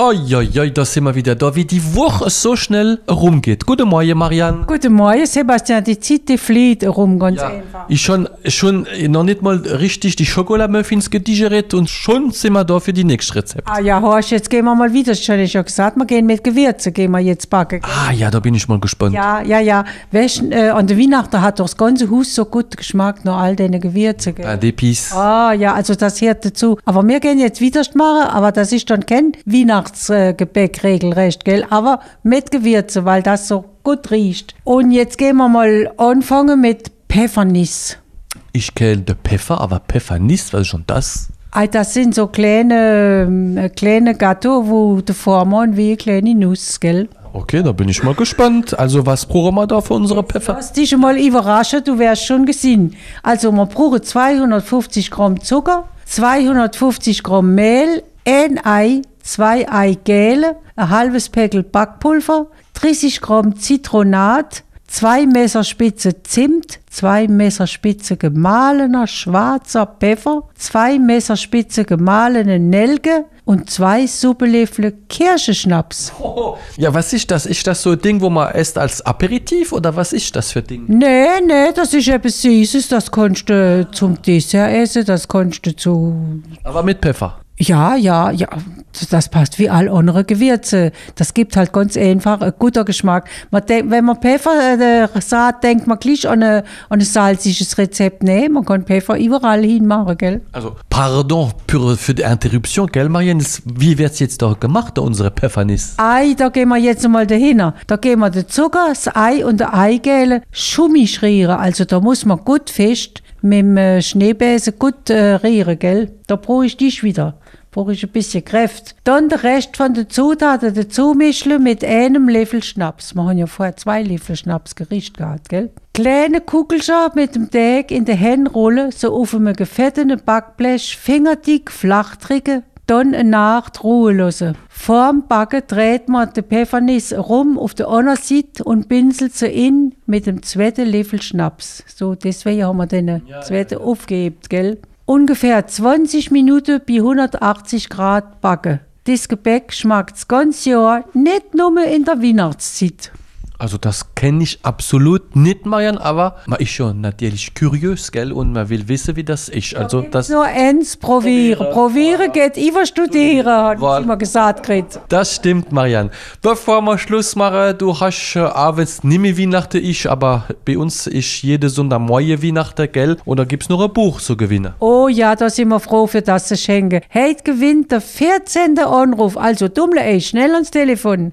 Oi, da sind wir wieder da, wie die Woche so schnell rumgeht. Guten Morgen, Marianne. Guten Morgen, Sebastian. Die Zeit, die flieht rum, ganz Ja, einfach. ich schon, schon noch nicht mal richtig die Schokolamuffins gedigeriert und schon sind wir da für die nächste Rezept. Ah ja, Horst, jetzt gehen wir mal wieder. Ich habe schon gesagt, wir gehen mit Gewürze, gehen wir jetzt backen. gell? Ah ja, da bin ich mal gespannt. Ja, ja, ja. Weißt, äh, an der Weihnachten hat doch das ganze Haus so gut Geschmack, nach all deine Gewürze. Gell? Ah, Depis. Ah, ja, also das hört dazu. Aber wir gehen jetzt wieder machen, aber das ist dann kein Weihnachtsgebäck regelrecht, gell? Aber mit Gewürze, weil das so gut riecht. Und jetzt gehen wir mal anfangen mit Pfeffernis. Ich kenne den Pfeffer, aber Pfeffernis, was ist schon das? Ah, Das sind so kleine, ähm, kleine Gâteaux, wo die Formen wie eine kleine Nuss, gell? Okay, da bin ich mal gespannt. Also, was brauchen wir da für unsere Pfeffer? Lass dich mal überraschen, du wärst schon gesehen. Also, wir brauchen 250 Gramm Zucker, 250 Gramm Mehl, ein Ei, zwei Eigele, ein halbes Päckchen Backpulver, 30 Gramm Zitronat, zwei Messerspitze Zimt, zwei Messerspitze gemahlener schwarzer Pfeffer, zwei Messerspitze gemahlene Nelke und zwei Suppelöffel Kirschenschnaps. Ja, was ist das? Ist das so ein Ding, wo man esst als Aperitif oder was ist das für ein Ding? Nee, nee, das ist etwas Süßes, das kannst du zum Dessert essen, das kannst du zu... Aber mit Pfeffer. Ja, ja, ja, das passt wie all andere Gewürze. Das gibt halt ganz einfach einen guten Geschmack. Man denk, wenn man Pfeffer äh, sagt, denkt man gleich an, eine, an ein salziges Rezept. Nee, man kann Pfeffer überall hinmachen, gell? Also, pardon für, für die Interruption, gell, Marianne? Wie wird's jetzt da gemacht, da unsere Pfeffernis? Ei, da gehen wir jetzt mal dahin. Da gehen wir den Zucker, das Ei und der Eigele schummisch rieren. Also da muss man gut fest mit dem äh, Schneebesen gut äh, rieren, gell? Da brauche ich dich wieder. Brauche ich ein bisschen Kraft. Dann den Rest von den Zutaten dazu mischen mit einem Löffel Schnaps. Wir haben ja vorher zwei Löffel Schnaps gerichtet gehabt, gell? Kleine Kugelchen mit dem Teig in die Hände rollen, so auf einem gefetteten Backblech fingerdick flach drücken dann eine Nacht ruhen lassen. Vorm Backen dreht man die Pfeffernis rum auf der anderen Seite und pinselt sie in mit dem zweiten Löffel Schnaps. So, deswegen haben wir den zweiten aufgehebt, gell? Ungefähr 20 Minuten bei 180 Grad backen. Das Gebäck schmeckt das ganze Jahr, nicht nur in der Weihnachtszeit. Also, das kenne ich absolut nicht, Marianne, aber man ist schon natürlich curiös, gell, und man will wissen, wie das ist. Also, das, Nur eins probieren. Probieren geht über studieren, hat Voilà. immer gesagt. Grit. das stimmt, Marianne. Bevor wir Schluss machen, du hast äh, abends nicht mehr Weihnachten, ich, aber bei uns ist jede Sonntagmorgen Weihnachten, gell, und da gibt's noch ein Buch zu gewinnen. Oh ja, da sind wir froh für das zu schenken. Heute gewinnt der 14. Anruf. Also dummle ey, schnell ans Telefon.